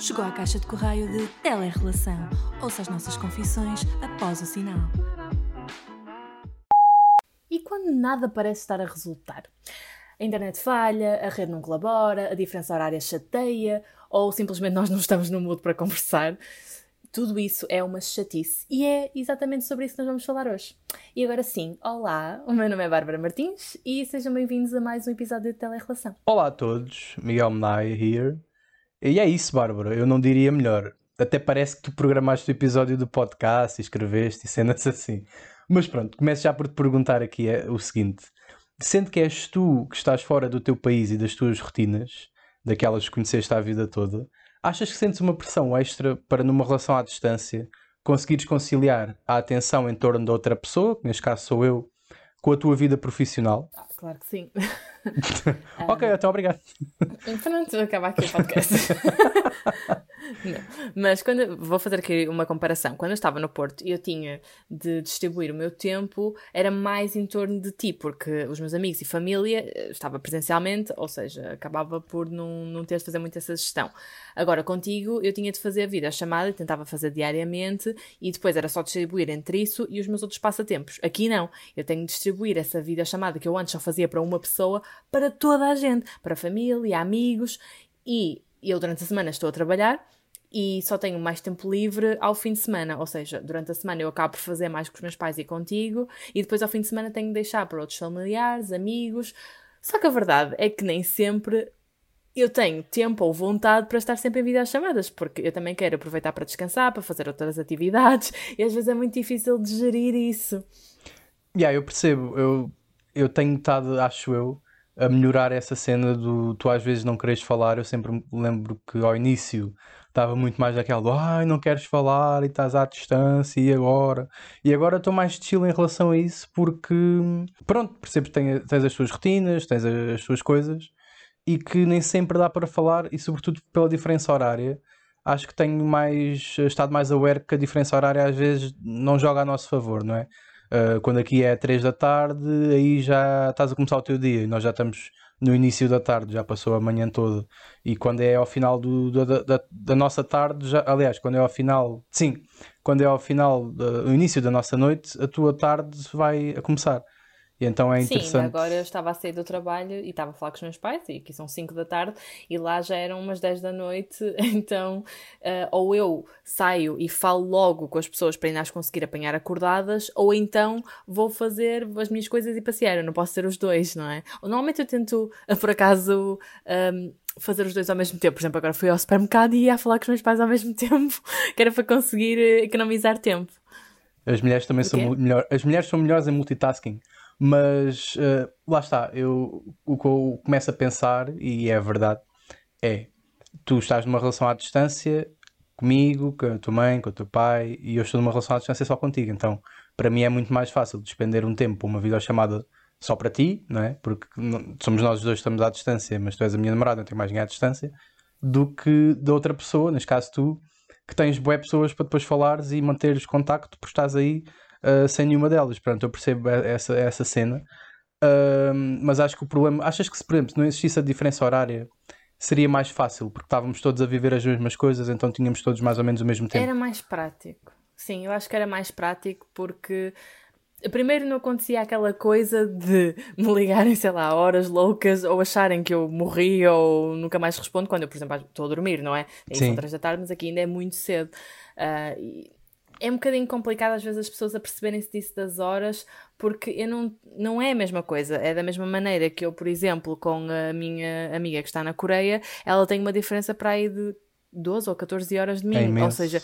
Chegou à caixa de correio de Telerrelação. Ouça as nossas confissões após o sinal. E quando nada parece estar a resultar? A internet falha, a rede não colabora, a diferença horária chateia ou simplesmente nós não estamos no mood para conversar. Tudo isso é uma chatice e é exatamente sobre isso que nós vamos falar hoje. E agora sim, olá, o meu nome é Bárbara Martins e sejam bem-vindos a mais um episódio de Telerrelação. Olá a todos, Miguel Menai here. E é isso, Bárbara, eu não diria melhor. Até parece que tu programaste o episódio do podcast e escreveste e cenas assim. Mas pronto, começo já por te perguntar aqui é, o seguinte: sendo que és tu que estás fora do teu país e das tuas rotinas, daquelas que conheceste a vida toda, achas que sentes uma pressão extra para, numa relação à distância, conseguires conciliar a atenção em torno da outra pessoa, que neste caso sou eu, com a tua vida profissional? Ah, claro que sim. ok, então obrigado. Pronto, acaba aqui o podcast. Não. Mas quando vou fazer aqui uma comparação, quando eu estava no Porto e eu tinha de distribuir o meu tempo, era mais em torno de ti, porque os meus amigos e família eh, estava presencialmente, ou seja, acabava por não, não ter de fazer muito essa gestão. Agora, contigo, eu tinha de fazer a vida chamada, tentava fazer diariamente e depois era só distribuir entre isso e os meus outros passatempos. Aqui não, eu tenho de distribuir essa vida chamada que eu antes só fazia para uma pessoa, para toda a gente, para a família, amigos e eu durante a semana estou a trabalhar e só tenho mais tempo livre ao fim de semana, ou seja, durante a semana eu acabo por fazer mais com os meus pais e contigo, e depois ao fim de semana tenho de deixar para outros familiares, amigos. Só que a verdade é que nem sempre eu tenho tempo ou vontade para estar sempre em videochamadas, porque eu também quero aproveitar para descansar, para fazer outras atividades, e às vezes é muito difícil de gerir isso. Yeah, eu percebo, eu, eu tenho estado, acho eu, a melhorar essa cena do tu às vezes não queres falar. Eu sempre lembro que ao início estava muito mais daquela ai, não queres falar e estás à distância e agora? E agora estou mais chill em relação a isso porque, pronto, percebes que tens, as tuas rotinas, tens as tuas coisas e que nem sempre dá para falar e, sobretudo, pela diferença horária. Acho que tenho mais estado mais aware que a diferença horária às vezes não joga a nosso favor, não é? Uh, quando aqui é 3 da tarde, aí já estás a começar o teu dia e nós já estamos no início da tarde, já passou a manhã toda. E quando é ao final do, da, da, da, nossa tarde, já, aliás, quando é ao final, sim, quando é ao final, do início da nossa noite, a tua tarde vai a começar. E então é interessante. Sim, agora eu estava a sair do trabalho e estava a falar com os meus pais, e aqui são 5 da tarde, e lá já eram umas 10 da noite, então uh, ou eu saio e falo logo com as pessoas para ainda as conseguir apanhar acordadas, ou então vou fazer as minhas coisas e passear, eu não posso ser os dois, não é? Normalmente eu tento, por acaso, um, fazer os dois ao mesmo tempo. Por exemplo, agora fui ao supermercado e ia falar com os meus pais ao mesmo tempo, que era para conseguir economizar tempo. As mulheres também são melhor, as mulheres são melhores em multitasking. Mas uh, lá está, eu, o que eu começo a pensar, e é verdade, é tu estás numa relação à distância comigo, com a tua mãe, com o teu pai, e eu estou numa relação à distância só contigo. Então, para mim é muito mais fácil despender um tempo, uma videochamada só para ti, não é? Porque somos nós os dois que estamos à distância, mas tu és a minha namorada, não tenho mais ninguém à distância, do que da outra pessoa, neste caso tu, que tens boé pessoas para depois falares e manteres contacto, porque estás aí uh, sem nenhuma delas. Pronto, eu percebo essa, essa cena. Uh, mas acho que o problema. Achas que se, por exemplo, não existisse a diferença horária, seria mais fácil, porque estávamos todos a viver as mesmas coisas, então tínhamos todos mais ou menos o mesmo tempo? Era mais prático. Sim, eu acho que era mais prático porque. Primeiro não acontecia aquela coisa de me ligarem, sei lá, horas loucas ou acharem que eu morri ou nunca mais respondo quando eu, por exemplo, estou a dormir, não é? Aí são três da tarde, mas aqui ainda é muito cedo. Uh, e é um bocadinho complicado às vezes as pessoas a perceberem-se disso das horas, porque eu não, não é a mesma coisa. É da mesma maneira que eu, por exemplo, com a minha amiga que está na Coreia, ela tem uma diferença para aí de 12 ou 14 horas de mim. É ou seja,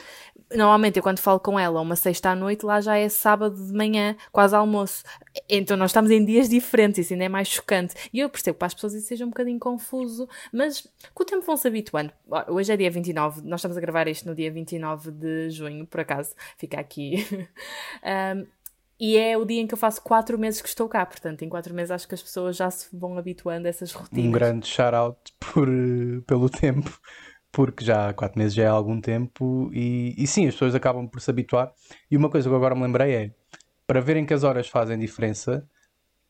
normalmente eu quando falo com ela uma sexta à noite, lá já é sábado de manhã, quase almoço. Então nós estamos em dias diferentes, isso ainda é mais chocante. E eu percebo que para as pessoas isso seja um bocadinho confuso, mas com o tempo vão se habituando. Hoje é dia 29, nós estamos a gravar isto no dia 29 de junho, por acaso, fica aqui. um, e é o dia em que eu faço 4 meses que estou cá, portanto, em 4 meses acho que as pessoas já se vão habituando a essas rotinas. Um grande shout-out por, pelo tempo porque já há 4 meses já é algum tempo e, e sim, as pessoas acabam por se habituar. E uma coisa que eu agora me lembrei é, para verem que as horas fazem diferença,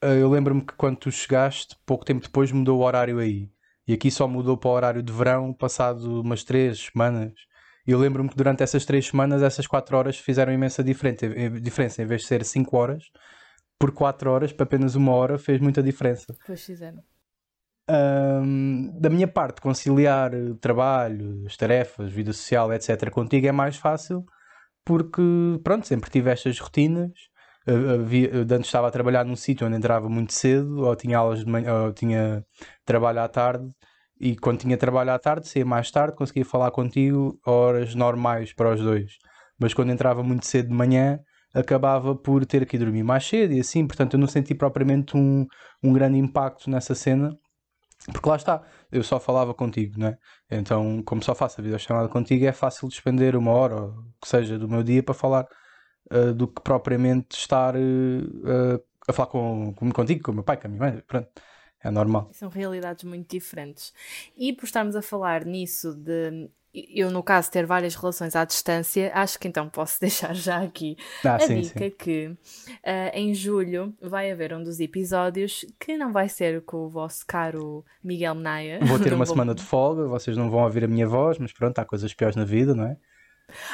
eh, eu lembro-me que quando tu chegaste, pouco tempo depois mudou o horário aí. E aqui só mudou para o horário de verão passado umas três semanas. E eu lembro-me que durante essas três semanas, essas quatro horas fizeram imensa diferença. Em vez de ser cinco horas, por quatro horas, para apenas uma hora, fez muita diferença. Pois fizeram. Um, da minha parte, conciliar trabalho, as tarefas, vida social, etc., contigo é mais fácil porque, pronto, sempre tive estas rotinas. Havia, antes estava a trabalhar num sítio onde entrava muito cedo, ou tinha aulas de manhã, ou tinha trabalho à tarde, e quando tinha trabalho à tarde, saía mais tarde, conseguia falar contigo horas normais para os dois. Mas quando entrava muito cedo de manhã, acabava por ter que dormir mais cedo e assim, portanto eu não senti propriamente um, um grande impacto nessa cena porque lá está, eu só falava contigo, não é? Então, como só faço a videochamada contigo, é fácil despender uma hora, ou que seja, do meu dia para falar uh, do que propriamente estar uh, a falar com, com, contigo, com o meu pai, com a minha mãe. Pronto, é normal. São realidades muito diferentes. E por estarmos a falar nisso de eu, no caso, ter várias relações à distância, acho que então posso deixar já aqui ah, a sim, dica sim. que uh, em julho vai haver um dos episódios que não vai ser com o vosso caro Miguel Menaia. Vou ter uma vou... semana de folga, vocês não vão ouvir a minha voz, mas pronto, há coisas piores na vida, não é?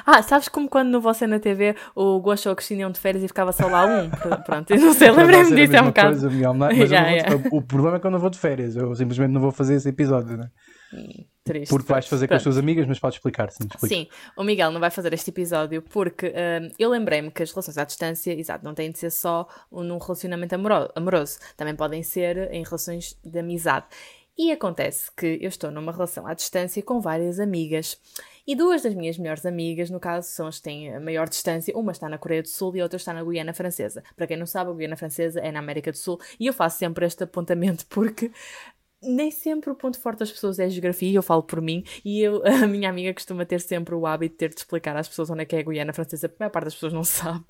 Ah, sabes como quando no Você na TV o Gosto ou o Cristina iam de férias e ficava só lá um? Pronto, eu não sei, lembrei-me disso, é um bocado. Coisa, Miguel, mas yeah, yeah. Vou, o problema é que eu não vou de férias, eu simplesmente não vou fazer esse episódio, não é? Hum. Triste. Porque vais fazer com as tuas amigas, mas podes explicar, sim. Sim, o Miguel não vai fazer este episódio porque uh, eu lembrei-me que as relações à distância, exato, não têm de ser só num relacionamento amoroso, também podem ser em relações de amizade. E acontece que eu estou numa relação à distância com várias amigas. E duas das minhas melhores amigas, no caso, são as que têm a maior distância. Uma está na Coreia do Sul e a outra está na Guiana Francesa. Para quem não sabe, a Guiana Francesa é na América do Sul. E eu faço sempre este apontamento porque nem sempre o ponto forte das pessoas é a geografia, eu falo por mim, e eu, a minha amiga costuma ter sempre o hábito de ter de explicar às pessoas onde é que é a Guiana Francesa, porque a maior parte das pessoas não sabe.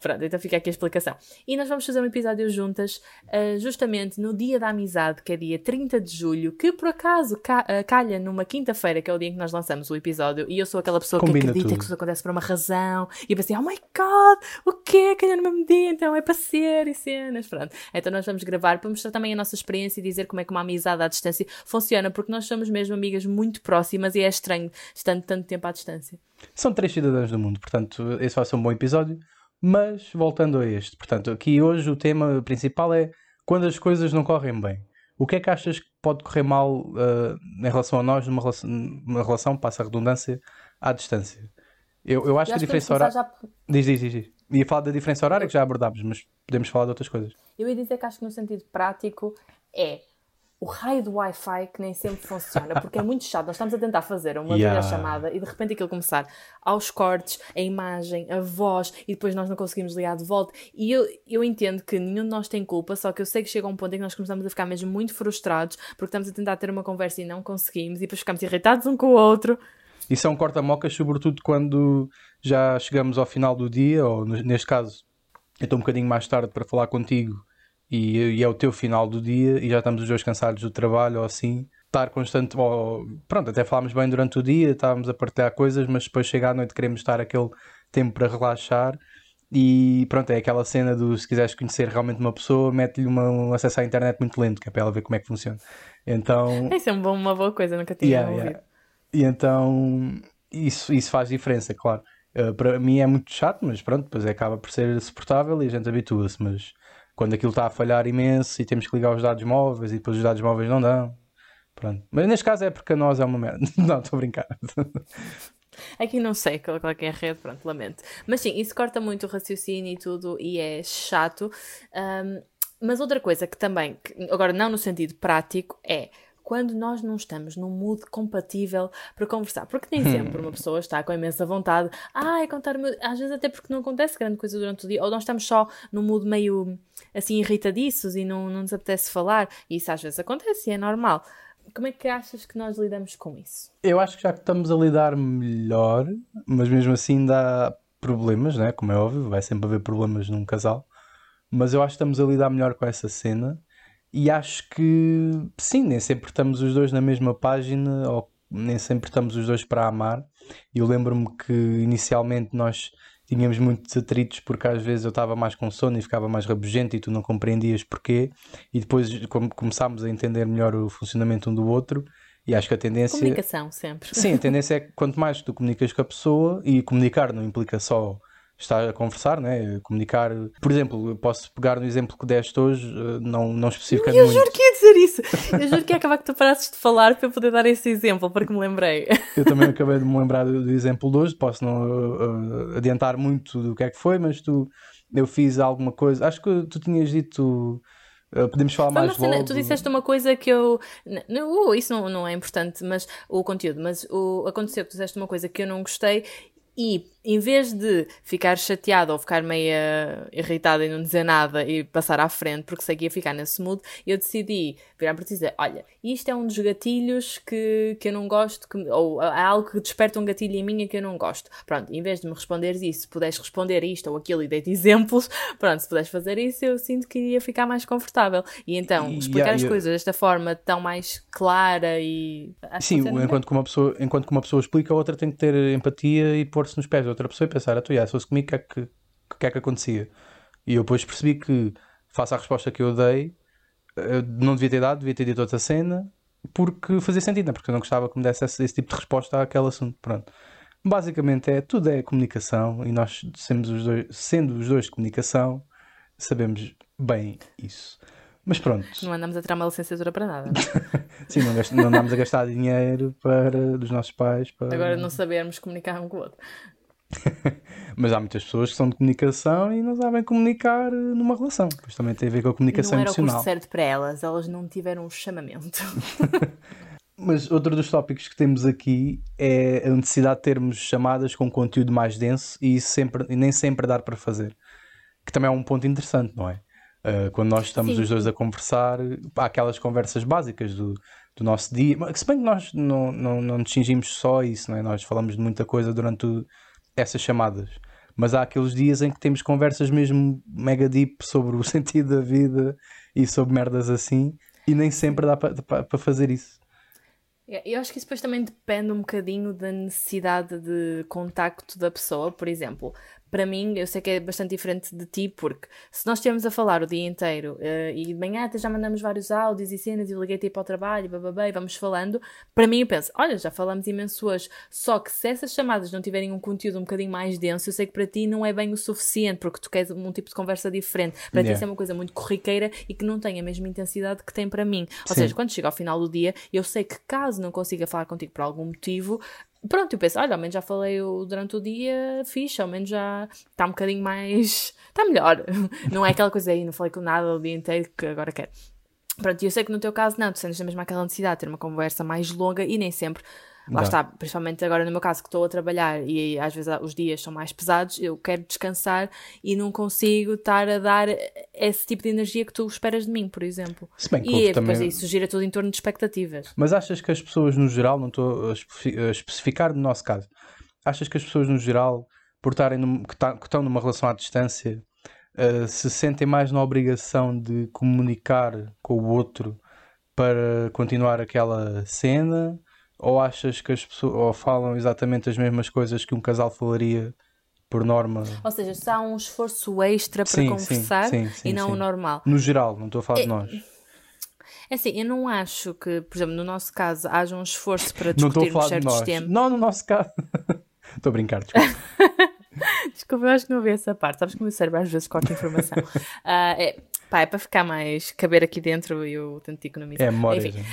Pronto, então fica aqui a explicação. E nós vamos fazer um episódio juntas, uh, justamente no Dia da Amizade, que é dia 30 de julho, que por acaso ca uh, calha numa quinta-feira, que é o dia em que nós lançamos o episódio, e eu sou aquela pessoa Combina que acredita tudo. que isso acontece por uma razão, e eu pensei, oh my god, o quê? Calha no mesmo dia, então é para ser, e cenas, pronto. Então nós vamos gravar para mostrar também a nossa experiência e dizer como é que uma amizade à distância funciona, porque nós somos mesmo amigas muito próximas e é estranho estando tanto tempo à distância. São três cidadãos do mundo, portanto, esse vai ser um bom episódio. Mas voltando a este, portanto, aqui hoje o tema principal é quando as coisas não correm bem. O que é que achas que pode correr mal uh, em relação a nós numa relação, numa relação, passa a redundância, à distância? Eu, eu acho eu que a diferença horária. Já... Diz, diz, diz, diz. Ia falar da diferença horária que já abordámos, mas podemos falar de outras coisas. Eu ia dizer que acho que no sentido prático é o raio do Wi-Fi que nem sempre funciona, porque é muito chato. Nós estamos a tentar fazer uma yeah. videochamada e de repente aquilo começar aos cortes, a imagem, a voz e depois nós não conseguimos ligar de volta. E eu, eu entendo que nenhum de nós tem culpa, só que eu sei que chega um ponto em que nós começamos a ficar mesmo muito frustrados porque estamos a tentar ter uma conversa e não conseguimos e depois ficamos irritados um com o outro. Isso é um corta-mocas, sobretudo quando já chegamos ao final do dia, ou neste caso, eu estou um bocadinho mais tarde para falar contigo e, e, é o teu final do dia e já estamos os dois cansados do trabalho ou assim, estar constante, ou, pronto, até falámos bem durante o dia, estávamos a partilhar coisas, mas depois chega à noite queremos estar aquele tempo para relaxar e pronto, é aquela cena do se quiseres conhecer realmente uma pessoa, mete-lhe um acesso à internet muito lento, que é para ela ver como é que funciona. Então... Isso é uma boa coisa, nunca tinha yeah, ouvido. Yeah. E então isso, isso faz diferença, claro. Uh, para mim é muito chato, mas pronto, depois acaba por ser suportável e a gente habitua-se, mas quando aquilo está a falhar imenso e temos que ligar os dados móveis e depois os dados móveis não dão. Pronto. Mas neste caso é porque nós é uma merda. Não, estou a brincar. Aqui não sei qual, qual é a rede, pronto, lamento. Mas sim, isso corta muito o raciocínio e tudo e é chato. Um, mas outra coisa que também, agora não no sentido prático, é quando nós não estamos num mood compatível para conversar. Porque nem sempre uma pessoa está com imensa vontade, ah, é contar às vezes até porque não acontece grande coisa durante o dia, ou nós estamos só num mood meio assim irritadiços e não, não nos apetece falar, e isso às vezes acontece e é normal. Como é que achas que nós lidamos com isso? Eu acho que já que estamos a lidar melhor, mas mesmo assim dá problemas, né? como é óbvio, vai sempre haver problemas num casal, mas eu acho que estamos a lidar melhor com essa cena e acho que sim, nem sempre estamos os dois na mesma página, ou nem sempre estamos os dois para amar. Eu lembro-me que inicialmente nós tínhamos muitos atritos porque às vezes eu estava mais com sono e ficava mais rabugento e tu não compreendias porquê. E depois começámos a entender melhor o funcionamento um do outro. E acho que a tendência. Comunicação, sempre. Sim, a tendência é que quanto mais tu comunicas com a pessoa, e comunicar não implica só estar a conversar, né? comunicar. Por exemplo, eu posso pegar no exemplo que deste hoje, eh, não, não especificando eu muito. juro que ia dizer isso. Eu juro que ia acabar que tu parasses de falar para eu poder dar esse exemplo, porque me lembrei. Eu também acabei de me lembrar do, do exemplo de hoje, posso não uh, adiantar muito do que é que foi, mas tu, eu fiz alguma coisa, acho que tu tinhas dito. Uh, podemos falar mais cena- logo. tu disseste uma coisa que eu. não, uh, isso não, não é importante, mas o conteúdo, mas o, aconteceu que tu disseste uma coisa que eu não gostei e em vez de ficar chateada ou ficar meia irritada e não dizer nada e passar à frente porque sei que ia ficar nesse mood, eu decidi virar para ti e dizer: Olha, isto é um dos gatilhos que, que eu não gosto, que, ou há algo que desperta um gatilho em mim que eu não gosto. Pronto, em vez de me responderes isso, se puderes responder isto ou aquilo e dei-te exemplos, pronto, se puderes fazer isso, eu sinto que iria ficar mais confortável. E então, E- explicar yeah, as eu- coisas desta forma tão mais clara e. que Sim, enquanto que, uma pessoa, enquanto que uma pessoa explica, a outra tem que ter empatia e pôr-se nos pés outra pessoa e pensar, ah, tu, já, se fosse comigo, o que é que, o que é que acontecia? E eu depois percebi que, face à resposta que eu dei, eu não devia ter dado, devia ter dito outra cena, porque fazia sentido, né? porque eu não gostava que me desse esse, esse tipo de resposta àquele assunto. Pronto. Basicamente é, tudo é comunicação e nós, sendo os dois, sendo os dois de comunicação, sabemos bem isso. Mas pronto. Não andamos a tirar uma licenciatura para nada. Sim, não, gast- não andamos a gastar dinheiro para, dos nossos pais. Para... Agora não sabermos comunicar um com o outro. Mas há muitas pessoas que são de comunicação e não sabem comunicar eh, numa relação. Pois também tem a ver com a comunicação não era o emocional. curso certo para elas, elas não tiveram um chamamento. Mas outro dos tópicos que temos aqui é a necessidade de termos chamadas com conteúdo mais denso e, sempre, e nem sempre dar para fazer. Que também é um ponto interessante, não é? Uh, quando nós estamos Sim. os dois a conversar, há aquelas conversas básicas do, do nosso dia. Se bem que nós não, não, não distingimos só isso, não é? Nós falamos de muita coisa durante o- essas chamadas. Mas há aqueles dias em que temos conversas mesmo mega deep sobre o sentido da vida e sobre merdas assim, e nem sempre dá para fazer isso. Eu acho que isso depois também depende um bocadinho da necessidade de contacto da pessoa. Por exemplo, para mim, eu sei que é bastante diferente de ti, porque se nós estivermos a falar o dia inteiro eh, e de manhã até já mandamos vários áudios e cenas e liguei-te para o trabalho, bababá, e vamos falando, para mim eu penso, olha, já falamos imenso hoje. Só que se essas chamadas não tiverem um conteúdo um bocadinho mais denso, eu sei que para ti não é bem o suficiente, porque tu queres um tipo de conversa diferente. Para ti Yeah. isso é uma coisa muito corriqueira e que não tem a mesma intensidade que tem para mim. Ou Sim. seja, quando chega ao final do dia, eu sei que caso não consiga falar contigo por algum motivo, pronto, eu penso, olha, ao menos já falei durante o dia, fixe, ao menos já está um bocadinho mais. está melhor. Não é aquela coisa aí, não falei com nada o dia inteiro que agora quero. Pronto, e eu sei que no teu caso não, tu sentes mesmo aquela necessidade de ter uma conversa mais longa e nem sempre. Lá Dá. está, principalmente agora no meu caso que estou a trabalhar e às vezes os dias são mais pesados, eu quero descansar e não consigo estar a dar esse tipo de energia que tu esperas de mim, por exemplo. Se bem que E depois também- isso gira tudo em torno de expectativas. Mas achas que as pessoas no geral, não estou a especificar no nosso caso, achas que as pessoas no geral, por estarem num- que, tá- que estão numa relação à distância, eh, se sentem mais na obrigação de comunicar com o outro para continuar aquela cena? Ou achas que as pessoas ou falam exatamente as mesmas coisas que um casal falaria por norma? Ou seja, se há um esforço extra para Sim, conversar sim, sim, e não o normal. No geral, não estou a falar de nós. É assim, eu não acho que, por exemplo, no nosso caso, haja um esforço para discutirmos certos temas. Não, no nosso caso. Estou a brincar, desculpa. Desculpa, eu acho que não ouvi essa parte. Sabes que o meu cérebro às vezes corta informação. Ah, é, pá, é para ficar mais caber aqui dentro e eu tento economizar. É memória, Enfim, gente.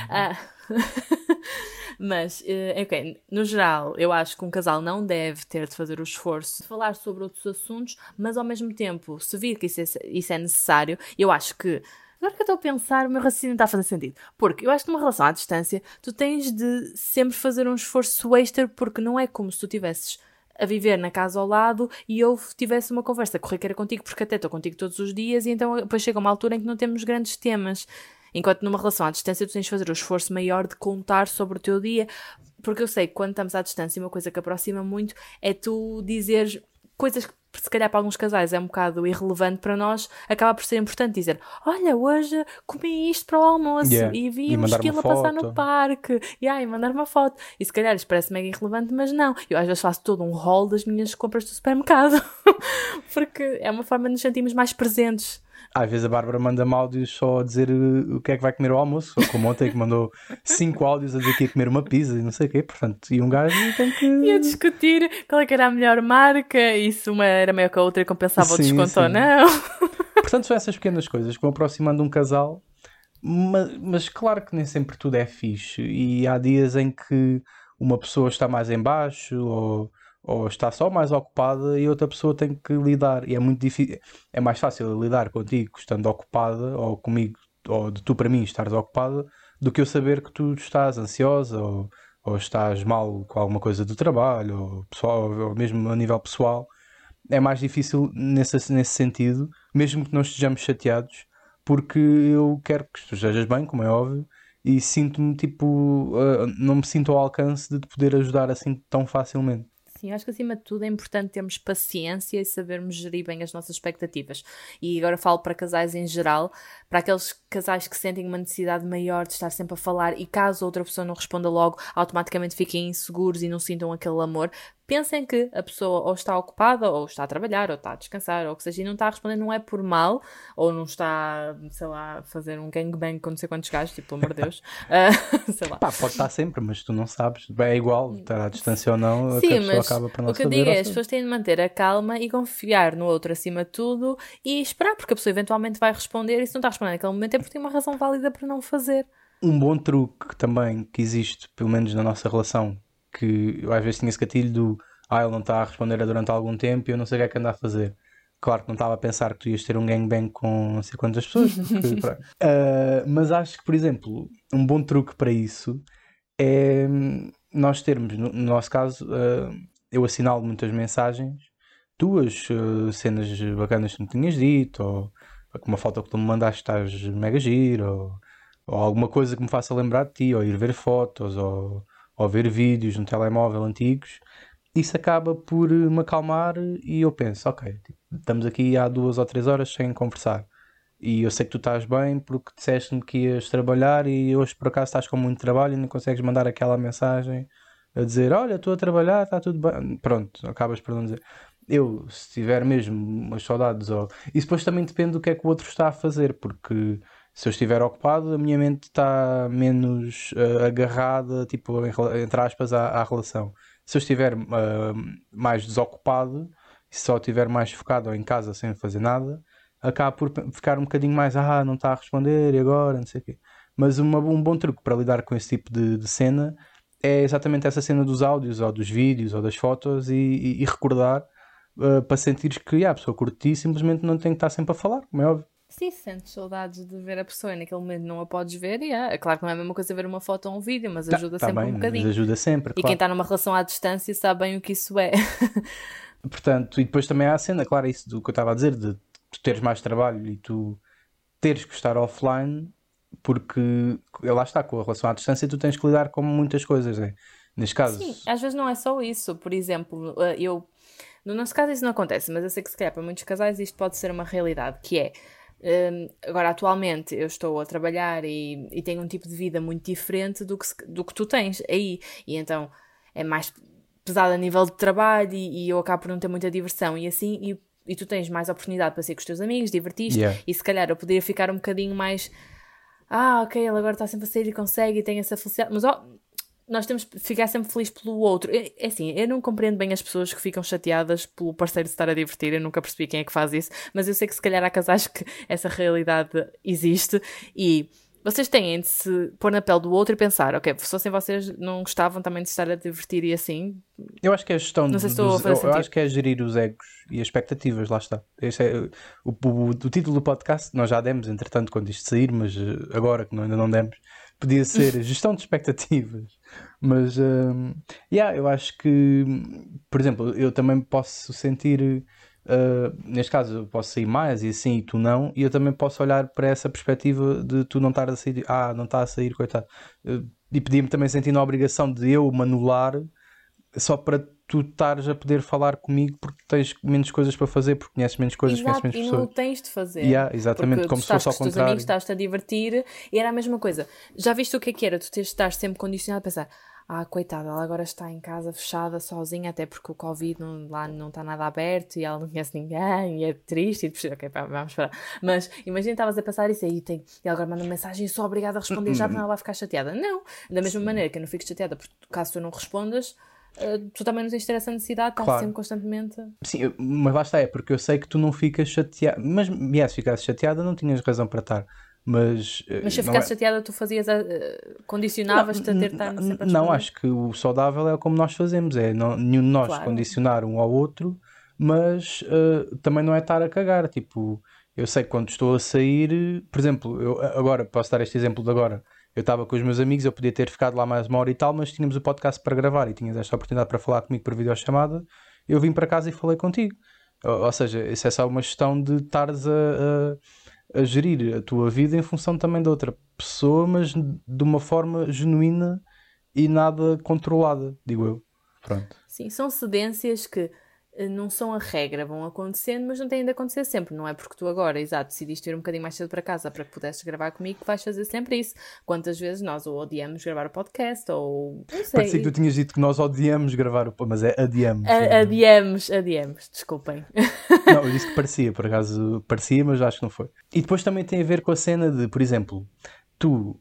Mas, eh, ok, no geral, eu acho que um casal não deve ter de fazer o esforço de falar sobre outros assuntos, mas ao mesmo tempo, se vir que isso é, isso é necessário, eu acho que. Agora que eu estou a pensar, o meu raciocínio está a fazer sentido. Porque eu acho que numa relação à distância, tu tens de sempre fazer um esforço extra, porque não é como se tu tivesses a viver na casa ao lado e eu tivesse uma conversa corriqueira contigo, porque até estou contigo todos os dias, e então depois chega uma altura em que não temos grandes temas. Enquanto numa relação à distância tu tens de fazer o esforço maior de contar sobre o teu dia, porque eu sei que quando estamos à distância, uma coisa que aproxima muito é tu dizeres coisas que se calhar para alguns casais é um bocado irrelevante para nós, acaba por ser importante dizer: Olha, hoje comi isto para o almoço Yeah. e vi mandar uma esquilo a passar no parque. Yeah, e mandar uma foto. E se calhar isto parece mega irrelevante, mas não. Eu às vezes faço todo um haul das minhas compras do supermercado. Porque é uma forma de nos sentirmos mais presentes. Às vezes a Bárbara manda-me áudios só a dizer uh, o que é que vai comer ao almoço, como ontem que mandou cinco áudios a dizer que ia comer uma pizza e não sei o quê, portanto, e um gajo tem que. E a discutir qual é que era a melhor marca, e se uma era maior que a outra e compensava o Sim, desconto ou sim. não. Portanto, são essas pequenas coisas que vão aproximando um casal, mas, mas claro que nem sempre tudo é fixe, e há dias em que uma pessoa está mais em baixo ou, ou está só mais ocupada e outra pessoa tem que lidar, e é muito difícil, é mais fácil lidar contigo estando ocupada, ou comigo, ou de tu para mim estares ocupada, do que eu saber que tu estás ansiosa ou, ou estás mal com alguma coisa do trabalho, ou, pessoal, ou mesmo a nível pessoal é mais difícil nesse, nesse sentido, mesmo que não estejamos chateados, porque eu quero que tu estejas bem, como é óbvio, e sinto-me tipo, ah, não me sinto ao alcance de te poder ajudar assim tão facilmente. Sim, acho que acima de tudo é importante termos paciência e sabermos gerir bem as nossas expectativas. E agora falo para casais em geral, para aqueles casais que sentem uma necessidade maior de estar sempre a falar e caso outra pessoa não responda logo, automaticamente fiquem inseguros e não sintam aquele amor. Pensem que a pessoa ou está ocupada, ou está a trabalhar, ou está a descansar, ou o que seja, e não está a responder, não é por mal, ou não está, sei lá, a fazer um gangbang com não sei quantos gajos, tipo, pelo amor de Deus. Ah, sei lá. Pá, pode estar sempre, mas tu não sabes, é igual, estar à distância ou não, a Sim, pessoa mas acaba por não o que eu saber. digo é, as saber. pessoas têm de manter a calma e confiar no outro acima de tudo e esperar, porque a pessoa eventualmente vai responder e se não está a responder naquele momento é porque tem uma razão válida para não fazer. Um bom truque também que existe, pelo menos na nossa relação, que eu às vezes tinha esse gatilho do ah, ele não está a responder durante algum tempo e eu não sei o que é que anda a fazer. Claro que não estava a pensar que tu ias ter um gangbang com não sei quantas pessoas, porque. Ah, mas acho que, por exemplo, um bom truque para isso é hum, nós termos, no, no nosso caso, ah, eu assinalo muitas mensagens, tuas ah, cenas bacanas que me tinhas dito, ou uma foto que tu me mandaste estás mega giro, ou ou alguma coisa que me faça lembrar de ti, ou ir ver fotos, ou, ou ver vídeos no telemóvel antigos, isso acaba por me acalmar e eu penso, ok, tipo, estamos aqui há duas ou três horas sem conversar. E eu sei que tu estás bem porque disseste-me que ias trabalhar e hoje por acaso estás com muito trabalho e não consegues mandar aquela mensagem a dizer, olha, estou a trabalhar, está tudo bem. Pronto, acabas por não dizer. Eu, se tiver mesmo umas saudades, ou... isso depois também depende do que é que o outro está a fazer, porque se eu estiver ocupado, a minha mente está menos eh, agarrada, tipo, entre aspas, à, à relação. Se eu estiver ah, mais desocupado, e só estiver mais focado ou em casa sem fazer nada, acaba por ficar um bocadinho mais, ah, não está a responder e agora, não sei o quê. Mas uma- um bom truque para lidar com esse tipo de, de cena é exatamente essa cena dos áudios, ou dos vídeos, ou das fotos e, e- e recordar ah, para sentires que ah, a pessoa curte simplesmente não tem que estar sempre a falar, como é óbvio. Sim, sentes saudades de ver a pessoa e naquele momento não a podes ver e é, é claro que não é a mesma coisa ver uma foto ou um vídeo, mas ajuda Tá sempre bem, um mas bocadinho. ajuda sempre, E quem está numa relação à distância sabe bem o que isso é. Portanto, e depois também há a cena, claro, isso do que eu estava a dizer, de tu teres mais trabalho e tu teres que estar offline, porque lá está, com a relação à distância, tu tens que lidar com muitas coisas, né? Neste caso, Sim, às vezes não é só isso. Por exemplo, eh, eu. No nosso caso isso não acontece, mas eu sei que se calhar para muitos casais isto pode ser uma realidade, que é. Hum, agora, atualmente, eu estou a trabalhar e, e tenho um tipo de vida muito diferente do que, do que tu tens aí. E então é mais pesado a nível de trabalho e, e eu acabo por não ter muita diversão e assim. E, e tu tens mais oportunidade para sair com os teus amigos, divertiste. Yeah. E se calhar eu poderia ficar um bocadinho mais. Ah, ok, ele agora está sempre a sair e consegue e tem essa felicidade. Mas ó, nós temos que ficar sempre feliz pelo outro. É é assim, eu não compreendo bem as pessoas que ficam chateadas pelo parceiro se estar a divertir. Eu nunca percebi quem é que faz isso, mas eu sei que se calhar há casais que essa realidade existe e vocês têm de se pôr na pele do outro e pensar, ok, se fossem vocês não gostavam também de estar a divertir e assim. eu acho que é a gestão Não sei se dos- estou a fazer eu, eu acho que é gerir os egos e as expectativas, lá está. Esse é o, o, o título do podcast, nós já demos, entretanto, quando isto sair, mas eh, agora que ainda não demos, podia ser gestão de expectativas. Mas, hum, yeah, eu acho que, por exemplo, eu também posso sentir, eh, neste caso, eu posso sair mais e assim, e tu não, e eu também posso olhar para essa perspectiva de tu não estar a sair, ah, não está a sair, coitado. Eh, E podia-me também sentir na obrigação de eu me anular só para tu estares a poder falar comigo porque tens menos coisas para fazer, porque conheces menos coisas, Exato, conheces menos e pessoas. não o tens de fazer. Yeah, exatamente, Porque como se fosse ao teus contrário. amigos, estás-te a divertir e era a mesma coisa. Já viste o que é que era? Tu tens de estar sempre condicionado a pensar ah, coitada, ela agora está em casa fechada, sozinha, até porque o Covid não, lá não está nada aberto e ela não conhece ninguém e é triste e depois, ok, pá, vamos parar. Mas imagina estavas a pensar isso aí, tem, e ela agora manda uma mensagem e sou obrigada a responder já, porque ela vai ficar chateada. Não, da mesma maneira que eu não fico chateada, porque caso tu não respondas, eh, tu também não tens de ter essa necessidade, estás Claro. sempre constantemente. Sim, mas lá está, é porque eu sei que tu não ficas chateada. Mas, yes, se ficasses chateada, não tinhas razão para estar. Mas, eh, Mas se eu ficasse é- chateada, tu fazias, a- eh, condicionavas-te a ter estar sempre não, acho que o saudável é como nós fazemos, é não, nenhum de nós Claro. condicionar um ao outro, mas eh, também não é estar a cagar. Tipo, eu sei que quando estou a sair, por exemplo, eu agora posso dar este exemplo de agora. Eu estava com os meus amigos, eu podia ter ficado lá mais uma hora e tal, mas tínhamos o podcast para gravar e tinhas esta oportunidade para falar comigo por videochamada. Eu vim para casa e falei contigo. Ou, ou seja, isso é só uma questão de estares a, a, a gerir a tua vida em função também de outra pessoa, mas de uma forma genuína e nada controlada, digo eu. Pronto. Sim, são cedências que não são a regra, vão acontecendo, mas não têm de acontecer sempre. Não é porque tu agora, exato, decidiste ir um bocadinho mais cedo para casa para que pudesses gravar comigo que vais fazer sempre isso. Quantas vezes nós ou odiamos gravar o podcast ou. Não sei. Parecia que tu tinhas dito que nós odiamos gravar o. Mas é adiamos. a- Adiamos, adiamos, desculpem. Não, eu disse que parecia, por acaso parecia, mas acho que não foi. E depois também tem a ver com a cena de, por exemplo, tu,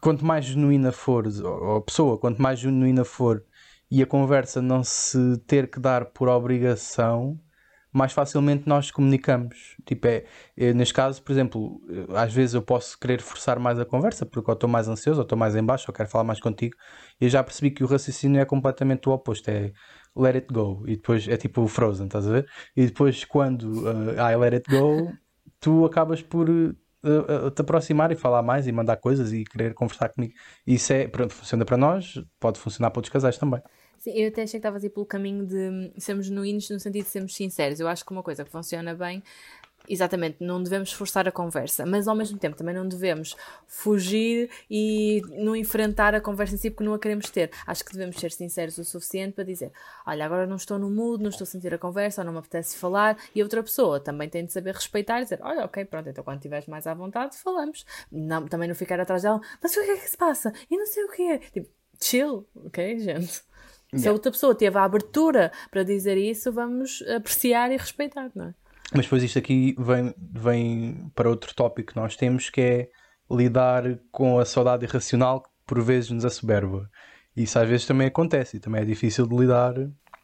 quanto mais genuína fores, ou ou a pessoa, quanto mais genuína for, e a conversa não se ter que dar por obrigação, mais facilmente nós comunicamos. Tipo, é, é, neste caso, por exemplo, eh, às vezes eu posso querer forçar mais a conversa porque eu estou mais ansioso, ou estou mais em baixo, ou quero falar mais contigo, e eu já percebi que o raciocínio é completamente o oposto, é let it go, e depois é tipo o Frozen, estás a ver? E depois quando uh, I let it go, tu acabas por uh, uh, te aproximar e falar mais e mandar coisas e querer conversar comigo. Isso é, pronto, funciona para nós, pode funcionar para outros casais também. Sim, eu até achei que estavas a ir pelo caminho de hum, sermos genuínos no sentido de sermos sinceros. Eu acho que uma coisa que funciona bem, exatamente, não devemos forçar a conversa, mas ao mesmo tempo também não devemos fugir e não enfrentar a conversa em si porque não a queremos ter. Acho que devemos ser sinceros o suficiente para dizer: Olha, agora não estou no mood, não estou a sentir a conversa, ou não me apetece falar, e a outra pessoa também tem de saber respeitar e dizer: Olha, ok, pronto, então quando estiveres mais à vontade, falamos. Não, também não ficar atrás dela, mas o que é que se passa? E não sei o quê. Tipo, chill, ok, gente? Se a outra pessoa teve a abertura para dizer isso, vamos apreciar e respeitar, não é? Mas depois isto aqui vem, vem para outro tópico que nós temos que é lidar com a saudade irracional que por vezes nos assoberba. Isso às vezes também acontece e também é difícil de lidar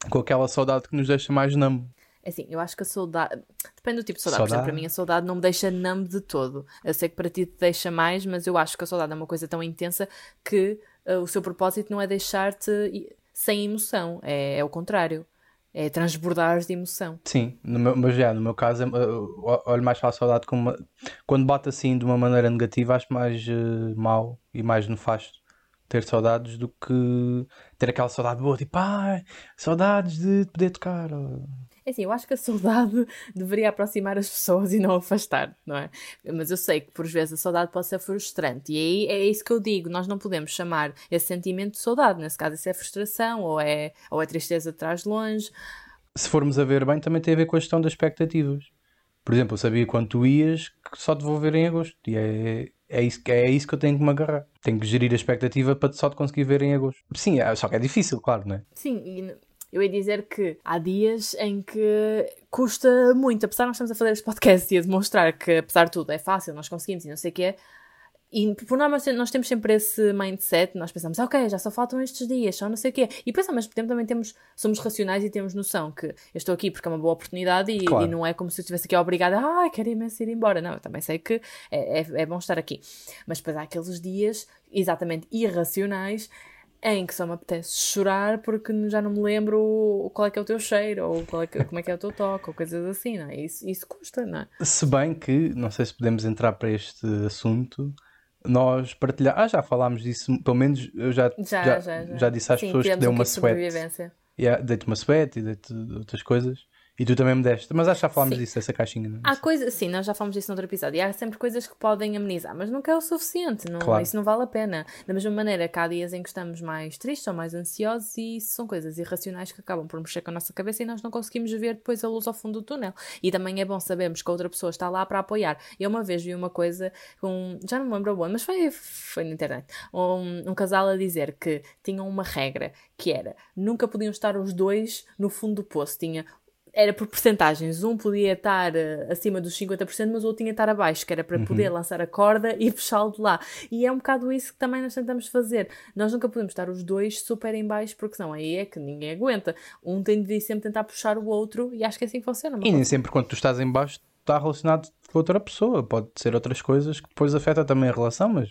com aquela saudade que nos deixa mais numb. É assim, eu acho que a saudade. Depende do tipo de saudade. Por exemplo, Saudade. para mim, a saudade não me deixa numb de todo. Eu sei que para ti te deixa mais, mas eu acho que a saudade é uma coisa tão intensa que uh, o seu propósito não é deixar-te sem emoção. É, é o contrário. É transbordares de emoção. Sim, no meu, mas já, no meu caso, é- olho mais para a saudade como quando bate assim de uma maneira negativa, acho mais eh, mau e mais nefasto ter saudades do que ter aquela saudade boa, tipo, ai, saudades de poder tocar. É assim, eu acho que a saudade deveria aproximar as pessoas e não afastar, não é? Mas eu sei que por vezes a saudade pode ser frustrante e aí é isso que eu digo, nós não podemos chamar esse sentimento de saudade, nesse caso isso é frustração ou é, ou é tristeza de trás longe. Se formos a ver bem, também tem a ver com a gestão das expectativas. Por exemplo, eu sabia quando tu ias que só te vou ver em agosto. E é, é, isso, que- é isso que eu tenho que me agarrar. Tenho que gerir a expectativa para só te conseguir ver em agosto. Sim, é- só que é difícil, claro, não é? Sim, e eu ia dizer que há dias em que custa muito, apesar de nós estamos a fazer este podcast e a demonstrar que apesar de tudo é fácil, nós conseguimos e não sei o quê, e por norma nós temos sempre esse mindset, nós pensamos, ok, já só faltam estes dias, só não sei o quê. E depois ao mesmo tempo também temos, somos racionais e temos noção que eu estou aqui porque é uma boa oportunidade e, Claro. e não é como se eu estivesse aqui obrigada, ai, quero imenso ir embora. Não, eu também sei que é, é, é bom estar aqui. Mas depois há aqueles dias exatamente irracionais em que só me apetece chorar porque já não me lembro qual é que é o teu cheiro ou qual é que- como é que é o teu toque ou coisas assim, não é? Isso, isso custa, não é? Se bem que, não sei se podemos entrar para este assunto, nós partilhar. Ah, já falámos disso, pelo menos eu já, Já, já, já, já. disse às Sim, pessoas que um uma sweat. Yeah, dei-te uma sweat e dei-te outras coisas. E tu também me deste. Mas acho que já falámos sim. disso, dessa caixinha. Não? É? Há coisas, sim, nós já falámos disso noutro episódio. E há sempre coisas que podem amenizar, mas nunca é o suficiente. Não, claro. Isso não vale a pena. Da mesma maneira que há dias em que estamos mais tristes ou mais ansiosos e isso são coisas irracionais que acabam por mexer com a nossa cabeça e nós não conseguimos ver depois a luz ao fundo do túnel. E também é bom sabermos que a outra pessoa está lá para apoiar. Eu uma vez vi uma coisa com. Já não me lembro onde, mas foi, foi na internet. Um, um casal a dizer que tinham uma regra que era nunca podiam estar os dois no fundo do poço. Tinha era por porcentagens. Um podia estar uh, acima dos 50%, mas o outro tinha que estar abaixo, que era para uhum. poder lançar a corda e puxá-lo de lá. E é um bocado isso que também nós tentamos fazer. Nós nunca podemos estar os dois super em baixo, porque senão aí é que ninguém aguenta. Um tem de sempre tentar puxar o outro e acho que é assim que funciona. E nem sempre quando tu estás em baixo está relacionado com outra pessoa. Pode ser outras coisas que depois afeta também a relação, mas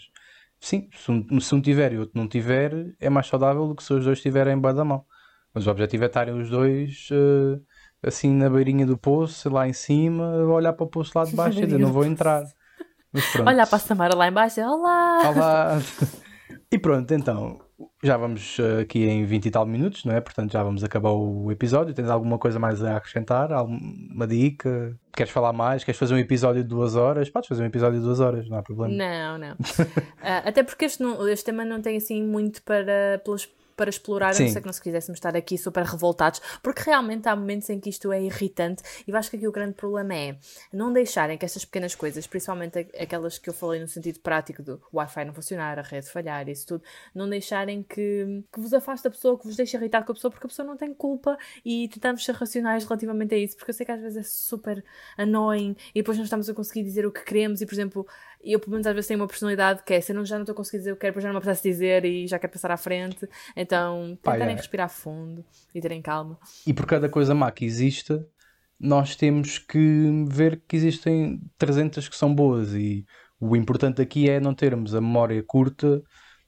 sim, se um, se um tiver e o outro não tiver, é mais saudável do que se os dois estiverem em baixo da mão. Mas o objetivo é estarem os dois... Uh assim na beirinha do poço, lá em cima, olhar para o poço lá de baixo e dizer, não vou entrar. Olhar para a Samara lá embaixo e olá! Olá! e pronto, então, já vamos eh, aqui em 20 e tal minutos, não é? Portanto, já vamos acabar o episódio. Tens alguma coisa mais a acrescentar? Alguma dica? Queres falar mais? Queres fazer um episódio de duas horas? Podes fazer um episódio de duas horas, não há problema. Não, não. uh, até porque este, não, este tema não tem assim muito para, pelas para explorar, Sim. a não ser que nós quiséssemos estar aqui super revoltados, porque realmente há momentos em que isto é irritante e eu acho que aqui o grande problema é não deixarem que estas pequenas coisas, principalmente aquelas que eu falei no sentido prático do Wi-Fi não funcionar, a rede falhar, isso tudo, não deixarem que, que vos afaste da pessoa, que vos deixe irritado com a pessoa, porque a pessoa não tem culpa e tentamos ser racionais relativamente a isso, porque eu sei que às vezes é super annoying e depois não estamos a conseguir dizer o que queremos e, por exemplo, eu pelo menos às vezes tenho uma personalidade que é se eu não, já não estou a conseguir dizer o que quero, depois já não me apetece dizer e já quero passar à frente. Então, tentarem é. respirar fundo e terem calma. E por cada coisa má que exista, nós temos que ver que existem 300 que são boas e o importante aqui é não termos a memória curta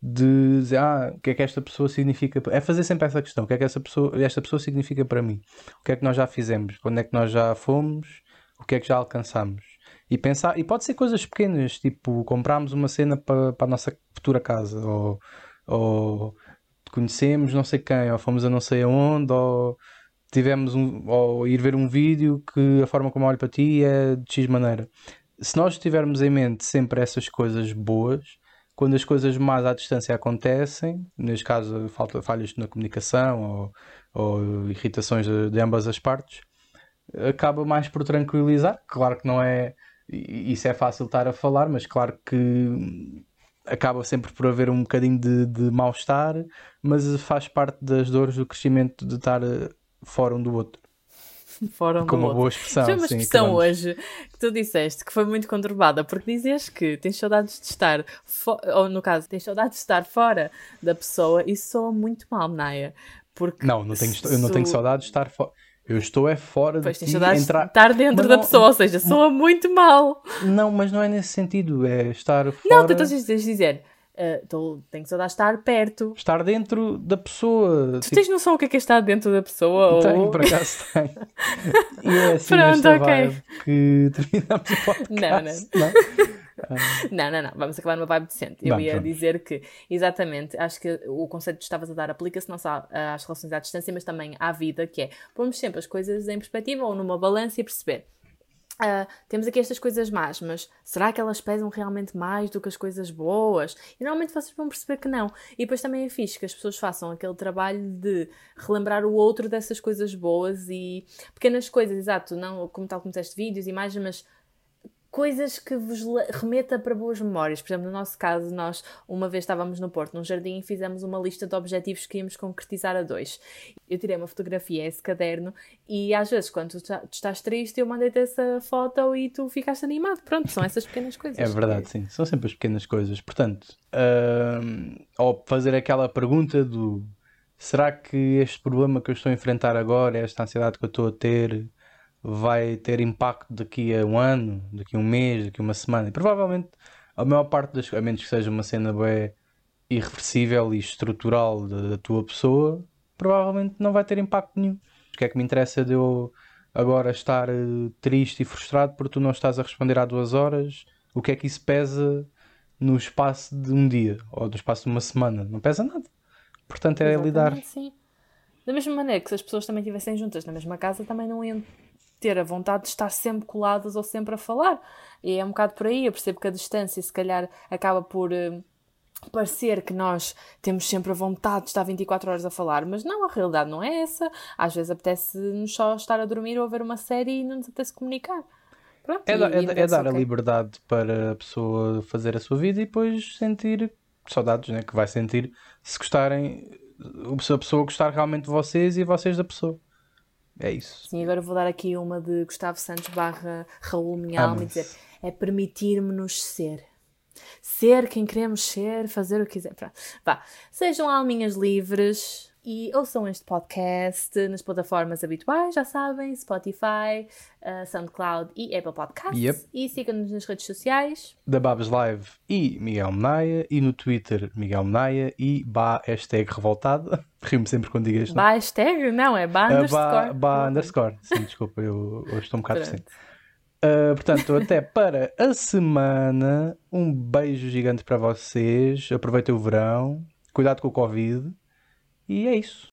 de dizer, ah, o que é que esta pessoa significa. É fazer sempre essa questão: o que é que essa pessoa, esta pessoa significa para mim? O que é que nós já fizemos? Quando é que nós já fomos? O que é que já alcançamos? E pensar, e pode ser coisas pequenas, tipo comprarmos uma cena para, para a nossa futura casa, ou, ou conhecemos não sei quem, ou fomos a não sei aonde, ou tivemos um, ou ir ver um vídeo que a forma como olho para ti é de X maneira. Se nós tivermos em mente sempre essas coisas boas, quando as coisas más à distância acontecem, neste caso falta, falhas na comunicação ou, ou irritações de, de ambas as partes, acaba mais por tranquilizar. Claro que não é isso é fácil estar a falar, mas claro que acaba sempre por haver um bocadinho de, de mal-estar, mas faz parte das dores do crescimento de estar eh, fora um do outro. Fora um Com uma outro. boa expressão. Foi uma expressão sim, hoje que tu disseste que foi muito conturbada, porque dizes que tens saudades de estar, ou no caso, tens saudades de estar fora da pessoa, isso soa muito mal, Naya. Porque não, não tenho, eu não tenho saudades de estar fora. Eu estou é fora pois, de ti entrar... estar dentro da pessoa, ou seja, soa muito mal. Não, mas não é nesse sentido, é estar fora... Não, tu estás a dizer, uh, tenho saudade de estar perto. Estar dentro da pessoa. Tu tipo... tens noção o que é que é estar dentro da pessoa? Tenho, ou... por acaso tenho. e é assim Pronto, ok. que terminamos o podcast. Não, não. não? não, não, não. Vamos acabar numa vibe decente. Eu ia dizer que, exatamente, acho que o conceito que estavas a dar aplica-se não só às relações à distância, mas também à vida, que é pormos sempre as coisas em perspectiva ou numa balança e perceber. Uh, temos aqui estas coisas más, mas será que elas pesam realmente mais do que as coisas boas? E normalmente vocês vão perceber que não. E depois também é fixe que as pessoas façam aquele trabalho de relembrar o outro dessas coisas boas e pequenas coisas, exato, não como tal como disseste vídeos, imagens, mas coisas que vos remeta para boas memórias. Por exemplo, no nosso caso, nós uma vez estávamos no Porto, num jardim, e fizemos uma lista de objetivos que íamos concretizar a dois. Eu tirei uma fotografia a esse caderno e às vezes, quando tu, estás triste, eu mandei-te essa foto e tu ficaste animado. Pronto, são essas pequenas coisas. É verdade, sim. São sempre as pequenas coisas. Portanto, ao fazer aquela pergunta do será que este problema que eu estou a enfrentar agora, esta ansiedade que eu estou a ter, vai ter impacto daqui a um ano, daqui a um mês, daqui a uma semana. E provavelmente a maior parte das a menos que seja uma cena bem irreversível e estrutural da, da, tua pessoa, provavelmente não vai ter impacto nenhum. O que é que me interessa de eu agora estar uh, triste e frustrado porque tu não estás a responder há duas horas? O que é que isso pesa no espaço de um dia ou no espaço de uma semana? Não pesa nada. Portanto, é Exatamente, lidar. Sim Da mesma maneira que se as pessoas também estivessem juntas na mesma casa, também não iam ter a vontade de estar sempre coladas ou sempre a falar. E é um bocado por aí. Eu percebo que a distância, se calhar, acaba por. Uh, parecer que nós temos sempre a vontade de estar 24 horas a falar, mas não, a realidade não é essa. Às vezes apetece-nos só estar a dormir ou a ver uma série e não nos apetece comunicar. Pronto, É, e- da- é e é ainda dar só a liberdade para a pessoa fazer a sua vida e depois sentir saudades, né? Que vai sentir se gostarem, se a pessoa gostar realmente de vocês e vocês da pessoa. É isso. Sim, agora vou dar aqui uma de Gustavo Santos barra Raul Minha Alma e Ama-se. dizer é permitir-me-nos ser. Ser quem queremos ser, fazer o que quiser. Pronto. Vá. Sejam alminhas livres e ouçam este podcast nas plataformas habituais, já sabem, Spotify, uh, SoundCloud e Apple Podcasts. Yep. E sigam-nos nas redes sociais. Da Babs Live e Miguel Menaia e no Twitter Miguel Menaia e ba hashtag revoltada. Rimo sempre quando digo este. Ba hashtag? Não, é ba Ah, underscore. ba, ba underscore. Sim, desculpa, eu hoje estou um bocado recente. Uh, portanto, até para a semana. Um beijo gigante para vocês. Aproveitem o verão. Cuidado com o Covid. E é isso.